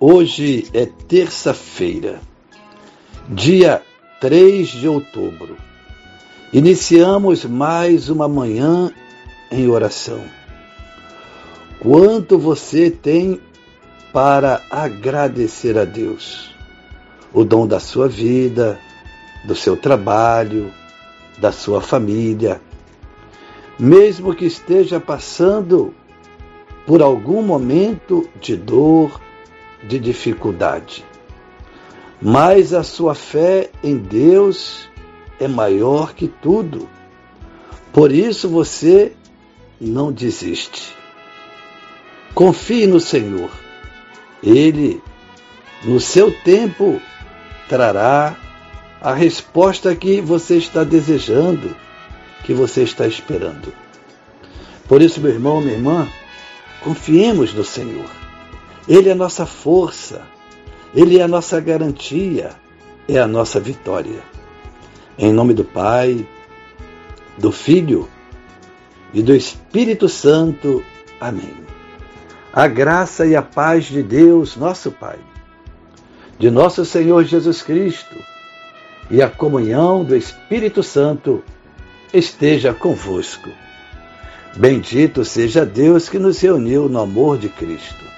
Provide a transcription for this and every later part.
Hoje é terça-feira, dia 3 de outubro. Iniciamos mais uma manhã em oração. Quanto você tem para agradecer a Deus? O dom da sua vida, do seu trabalho, da sua família. Mesmo que esteja passando por algum momento de dor, de dificuldade. Mas a sua fé em Deus é maior que tudo. Por isso você não desiste. Confie no Senhor. Ele, no seu tempo, trará a resposta que você está desejando, que você está esperando. Por isso, meu irmão, minha irmã, confiemos no Senhor. Ele é a nossa força, Ele é a nossa garantia, é a nossa vitória. Em nome do Pai, do Filho e do Espírito Santo. Amém. A graça e a paz de Deus, nosso Pai, de nosso Senhor Jesus Cristo e a comunhão do Espírito Santo esteja convosco. Bendito seja Deus que nos reuniu no amor de Cristo.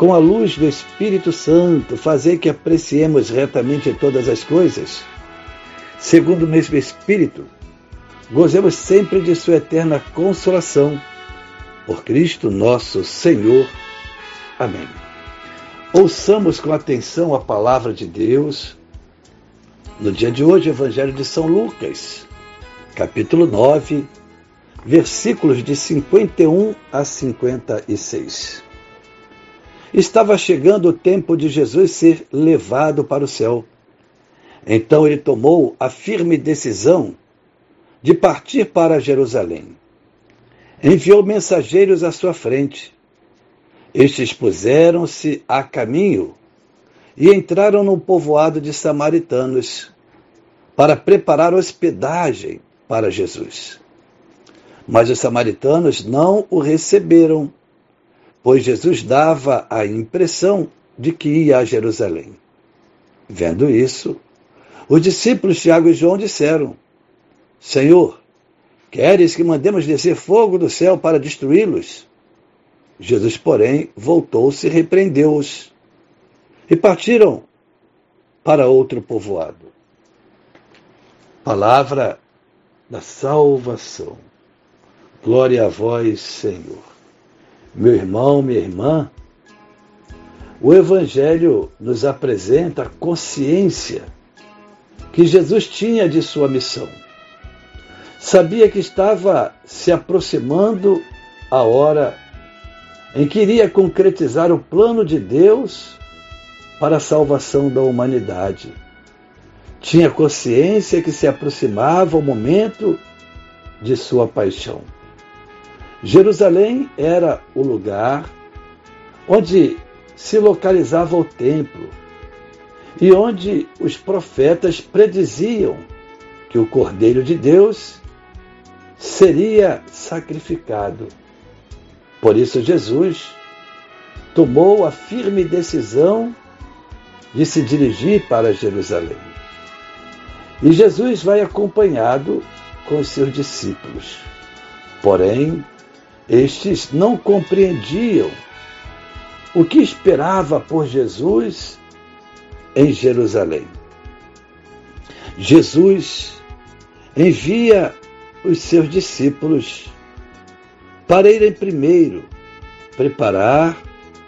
com a luz do Espírito Santo, fazer que apreciemos retamente todas as coisas, segundo o mesmo Espírito, gozemos sempre de Sua eterna consolação. Por Cristo nosso Senhor. Amém. Ouçamos com atenção a palavra de Deus. No dia de hoje, Evangelho de São Lucas, capítulo 9, versículos de 51 a 56. Estava chegando o tempo de Jesus ser levado para o céu. Então ele tomou a firme decisão de partir para Jerusalém. Enviou mensageiros à sua frente. Estes puseram-se a caminho e entraram no povoado de samaritanos para preparar hospedagem para Jesus. Mas os samaritanos não o receberam pois Jesus dava a impressão de que ia a Jerusalém. Vendo isso, os discípulos Tiago e João disseram: Senhor, queres que mandemos descer fogo do céu para destruí-los? Jesus, porém, voltou-se e repreendeu-os. E partiram para outro povoado. Palavra da salvação. Glória a vós, Senhor meu irmão, minha irmã, o Evangelho nos apresenta a consciência que Jesus tinha de sua missão. Sabia que estava se aproximando a hora em que iria concretizar o plano de Deus para a salvação da humanidade. Tinha consciência que se aproximava o momento de sua paixão. Jerusalém era o lugar onde se localizava o templo e onde os profetas prediziam que o Cordeiro de Deus seria sacrificado. Por isso, Jesus tomou a firme decisão de se dirigir para Jerusalém. E Jesus vai acompanhado com os seus discípulos. Porém, estes não compreendiam o que esperava por Jesus em Jerusalém. Jesus envia os seus discípulos para irem primeiro preparar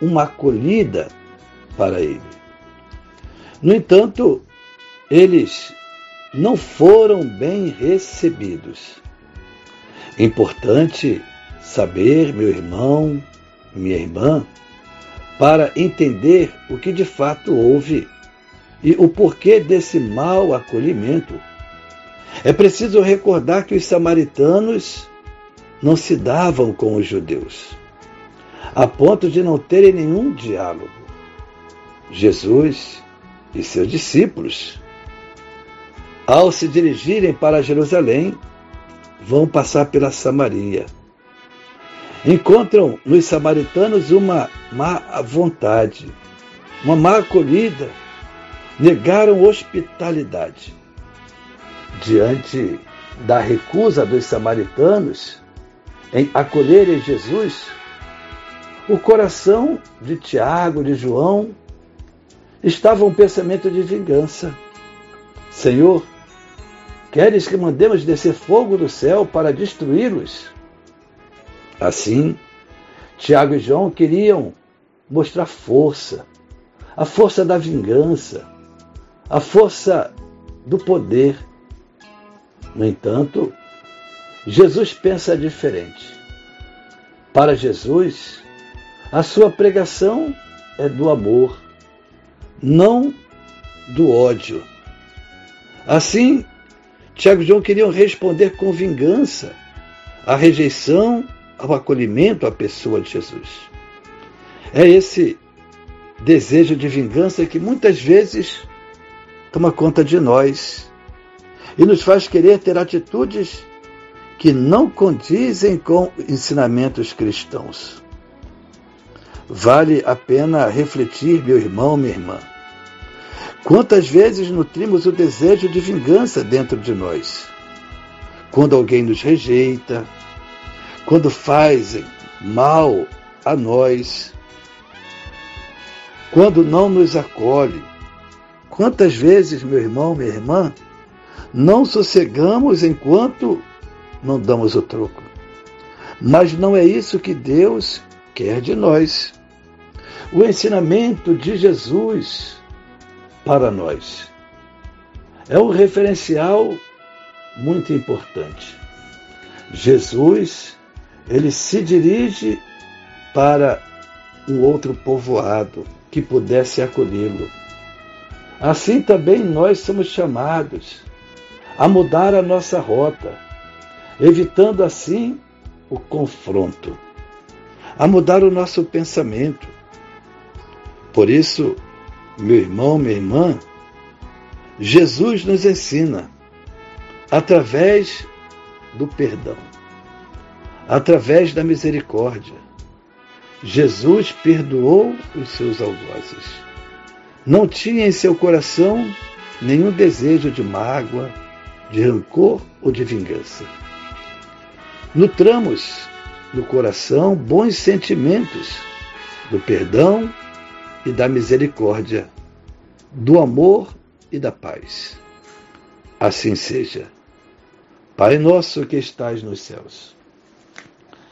uma acolhida para ele. No entanto, eles não foram bem recebidos. Importante saber, meu irmão, minha irmã, para entender o que de fato houve e o porquê desse mau acolhimento. É preciso recordar que os samaritanos não se davam com os judeus, a ponto de não terem nenhum diálogo. Jesus e seus discípulos, ao se dirigirem para Jerusalém, vão passar pela Samaria. Encontram nos samaritanos uma má vontade, uma má acolhida, negaram hospitalidade. Diante da recusa dos samaritanos em acolherem Jesus, o coração de Tiago, de João, estava um pensamento de vingança. Senhor, queres que mandemos descer fogo do céu para destruí-los? Assim, Tiago e João queriam mostrar força, a força da vingança, a força do poder. No entanto, Jesus pensa diferente. Para Jesus, a sua pregação é do amor, não do ódio. Assim, Tiago e João queriam responder com vingança à rejeição, ao acolhimento à pessoa de Jesus. É esse desejo de vingança que muitas vezes toma conta de nós e nos faz querer ter atitudes que não condizem com ensinamentos cristãos. Vale a pena refletir, meu irmão, minha irmã. Quantas vezes nutrimos o desejo de vingança dentro de nós? Quando alguém nos rejeita, quando fazem mal a nós, quando não nos acolhe. Quantas vezes, meu irmão, minha irmã, não sossegamos enquanto não damos o troco? Mas não é isso que Deus quer de nós. O ensinamento de Jesus para nós. É um referencial muito importante. Jesus, ele se dirige para um outro povoado que pudesse acolhê-lo. Assim também nós somos chamados a mudar a nossa rota, evitando assim o confronto, a mudar o nosso pensamento. Por isso, meu irmão, minha irmã, Jesus nos ensina através do perdão, através da misericórdia. Jesus perdoou os seus algozes. Não tinha em seu coração nenhum desejo de mágoa, de rancor ou de vingança. Nutramos no coração bons sentimentos do perdão e da misericórdia, do amor e da paz. Assim seja. Pai nosso que estais nos céus,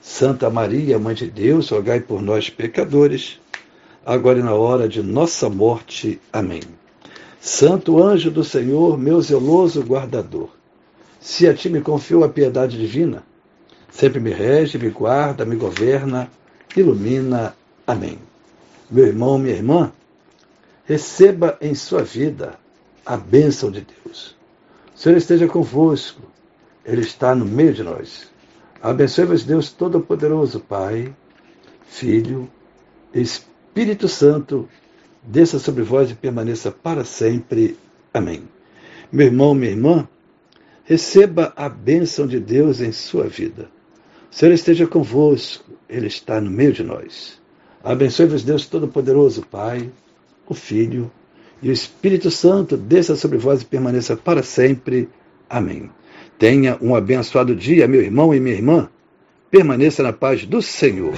Santa Maria, Mãe de Deus, rogai por nós, pecadores, agora e na hora de nossa morte. Amém. Santo anjo do Senhor, meu zeloso guardador, se a ti me confio a piedade divina, sempre me rege, me guarda, me governa, ilumina. Amém. Meu irmão, minha irmã, receba em sua vida a bênção de Deus. O Senhor esteja convosco, Ele está no meio de nós. Abençoe-vos, Deus Todo-Poderoso, Pai, Filho, Espírito Santo, desça sobre vós e permaneça para sempre. Amém. Meu irmão, minha irmã, receba a bênção de Deus em sua vida. O Senhor esteja convosco, Ele está no meio de nós. Abençoe-vos, Deus Todo-Poderoso, Pai, o Filho e o Espírito Santo, desça sobre vós e permaneça para sempre. Amém. Tenha um abençoado dia, meu irmão e minha irmã. Permaneça na paz do Senhor.